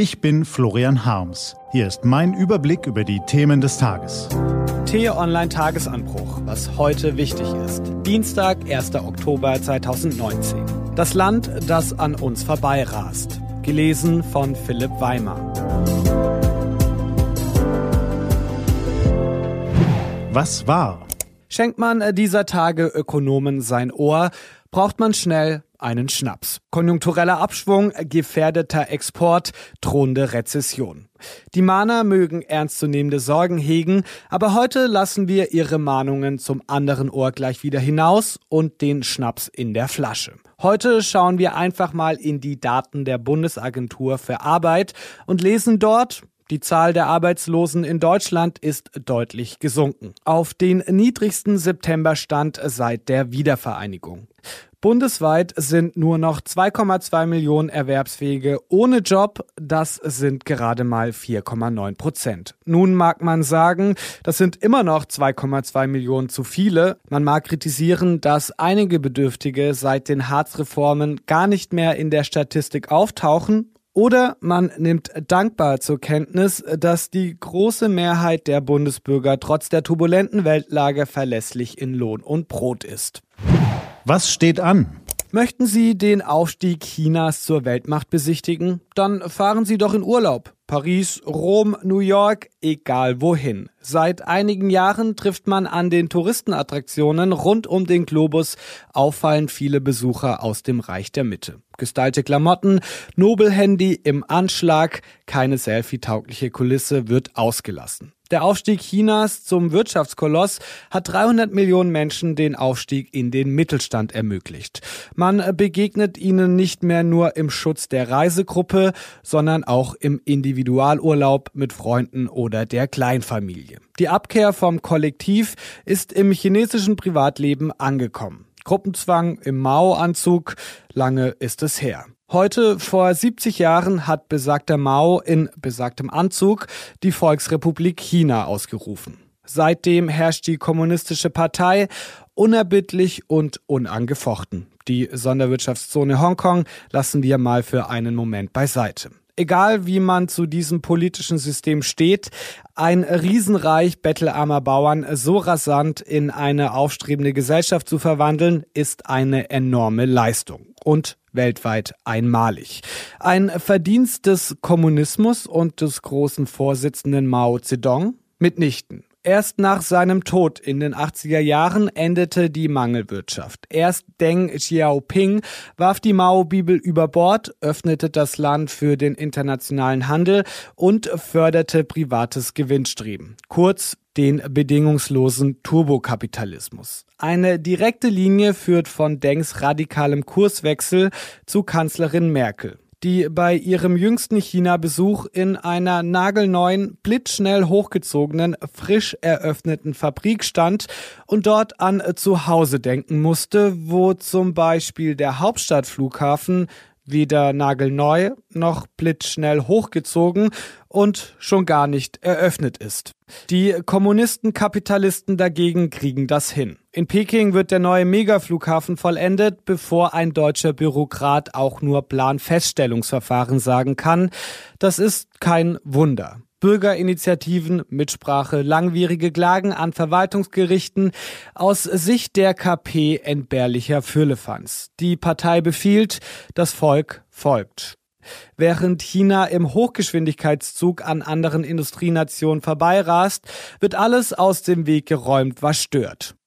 Ich bin Florian Harms. Hier ist mein Überblick über die Themen des Tages. T-Online Tagesanbruch, was heute wichtig ist. Dienstag, 1. Oktober 2019. Das Land, das an uns vorbeirast. Gelesen von Philipp Weimar. Was war? Schenkt man dieser Tage Ökonomen sein Ohr, braucht man schnell einen Schnaps. Konjunktureller Abschwung, gefährdeter Export, drohende Rezession. Die Mahner mögen ernstzunehmende Sorgen hegen, aber heute lassen wir ihre Mahnungen zum anderen Ohr gleich wieder hinaus und den Schnaps in der Flasche. Heute schauen wir einfach mal in die Daten der Bundesagentur für Arbeit und lesen dort, die Zahl der Arbeitslosen in Deutschland ist deutlich gesunken. Auf den niedrigsten Septemberstand seit der Wiedervereinigung. Bundesweit sind nur noch 2,2 Millionen Erwerbsfähige ohne Job. Das sind gerade mal 4,9 Prozent. Nun mag man sagen, das sind immer noch 2,2 Millionen zu viele. Man mag kritisieren, dass einige Bedürftige seit den Hartz-Reformen gar nicht mehr in der Statistik auftauchen oder man nimmt dankbar zur Kenntnis, dass die große Mehrheit der Bundesbürger trotz der turbulenten Weltlage verlässlich in Lohn und Brot ist. Was steht an? Möchten Sie den Aufstieg Chinas zur Weltmacht besichtigen? Dann fahren Sie doch in Urlaub. Paris, Rom, New York, egal wohin. Seit einigen Jahren trifft man an den Touristenattraktionen rund um den Globus auffallend viele Besucher aus dem Reich der Mitte. Gestylte Klamotten, Nobelhandy im Anschlag, keine selfie-taugliche Kulisse wird ausgelassen. Der Aufstieg Chinas zum Wirtschaftskoloss hat 300 Millionen Menschen den Aufstieg in den Mittelstand ermöglicht. Man begegnet ihnen nicht mehr nur im Schutz der Reisegruppe, sondern auch im Individualurlaub mit Freunden oder der Kleinfamilie. Die Abkehr vom Kollektiv ist im chinesischen Privatleben angekommen. Gruppenzwang im Mao-Anzug, lange ist es her. Heute vor 70 Jahren hat besagter Mao in besagtem Anzug die Volksrepublik China ausgerufen. Seitdem herrscht die kommunistische Partei unerbittlich und unangefochten. Die Sonderwirtschaftszone Hongkong lassen wir mal für einen Moment beiseite. Egal wie man zu diesem politischen System steht, ein Riesenreich bettelarmer Bauern so rasant in eine aufstrebende Gesellschaft zu verwandeln, ist eine enorme Leistung. Und weltweit einmalig. Ein Verdienst des Kommunismus und des großen Vorsitzenden Mao Zedong? Mitnichten. Erst nach seinem Tod in den 80er Jahren endete die Mangelwirtschaft. Erst Deng Xiaoping warf die Mao-Bibel über Bord, öffnete das Land für den internationalen Handel und förderte privates Gewinnstreben. Kurz den bedingungslosen Turbokapitalismus. Eine direkte Linie führt von Dengs radikalem Kurswechsel zu Kanzlerin Merkel die bei ihrem jüngsten China-Besuch in einer nagelneuen, blitzschnell hochgezogenen, frisch eröffneten Fabrik stand und dort an Zuhause denken musste, wo zum Beispiel der Hauptstadtflughafen weder nagelneu noch blitzschnell hochgezogen und schon gar nicht eröffnet ist. Die Kommunisten-Kapitalisten dagegen kriegen das hin. In Peking wird der neue Megaflughafen vollendet, bevor ein deutscher Bürokrat auch nur Planfeststellungsverfahren sagen kann. Das ist kein Wunder. Bürgerinitiativen, Mitsprache, langwierige Klagen an Verwaltungsgerichten, aus Sicht der KP entbehrlicher Füllefanz. Die Partei befiehlt, das Volk folgt. Während China im Hochgeschwindigkeitszug an anderen Industrienationen vorbeirast, wird alles aus dem Weg geräumt, was stört.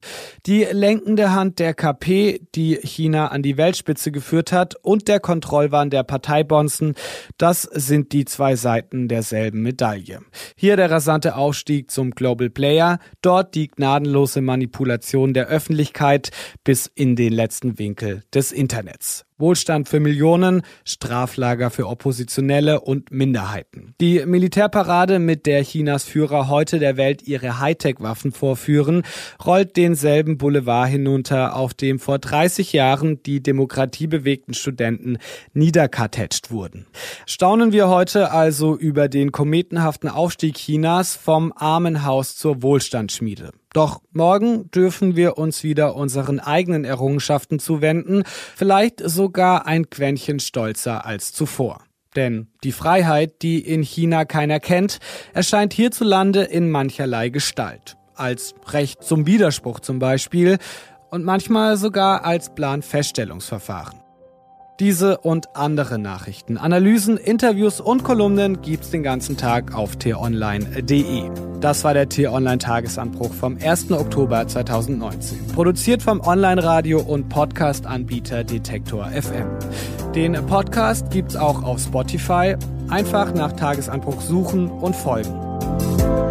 Die lenkende Hand der KP, die China an die Weltspitze geführt hat, und der Kontrollwahn der Parteibonzen, das sind die zwei Seiten derselben Medaille. Hier der rasante Aufstieg zum Global Player, dort die gnadenlose Manipulation der Öffentlichkeit bis in den letzten Winkel des Internets. Wohlstand für Millionen, Straflager für Oppositionelle und Minderheiten. Die Militärparade, mit der Chinas Führer heute der Welt ihre Hightech-Waffen vorführen, rollt den denselben Boulevard hinunter, auf dem vor 30 Jahren die demokratiebewegten Studenten niederkartätscht wurden. Staunen wir heute also über den kometenhaften Aufstieg Chinas vom Armenhaus zur Wohlstandsschmiede. Doch morgen dürfen wir uns wieder unseren eigenen Errungenschaften zuwenden, vielleicht sogar ein Quäntchen stolzer als zuvor. Denn die Freiheit, die in China keiner kennt, erscheint hierzulande in mancherlei Gestalt. Als Recht zum Widerspruch zum Beispiel und manchmal sogar als Planfeststellungsverfahren. Diese und andere Nachrichten, Analysen, Interviews und Kolumnen gibt's den ganzen Tag auf t-online.de. Das war der T-Online Tagesanbruch vom 1. Oktober 2019. Produziert vom Online-Radio und Podcast-Anbieter Detektor FM. Den Podcast gibt's auch auf Spotify. Einfach nach Tagesanbruch suchen und folgen.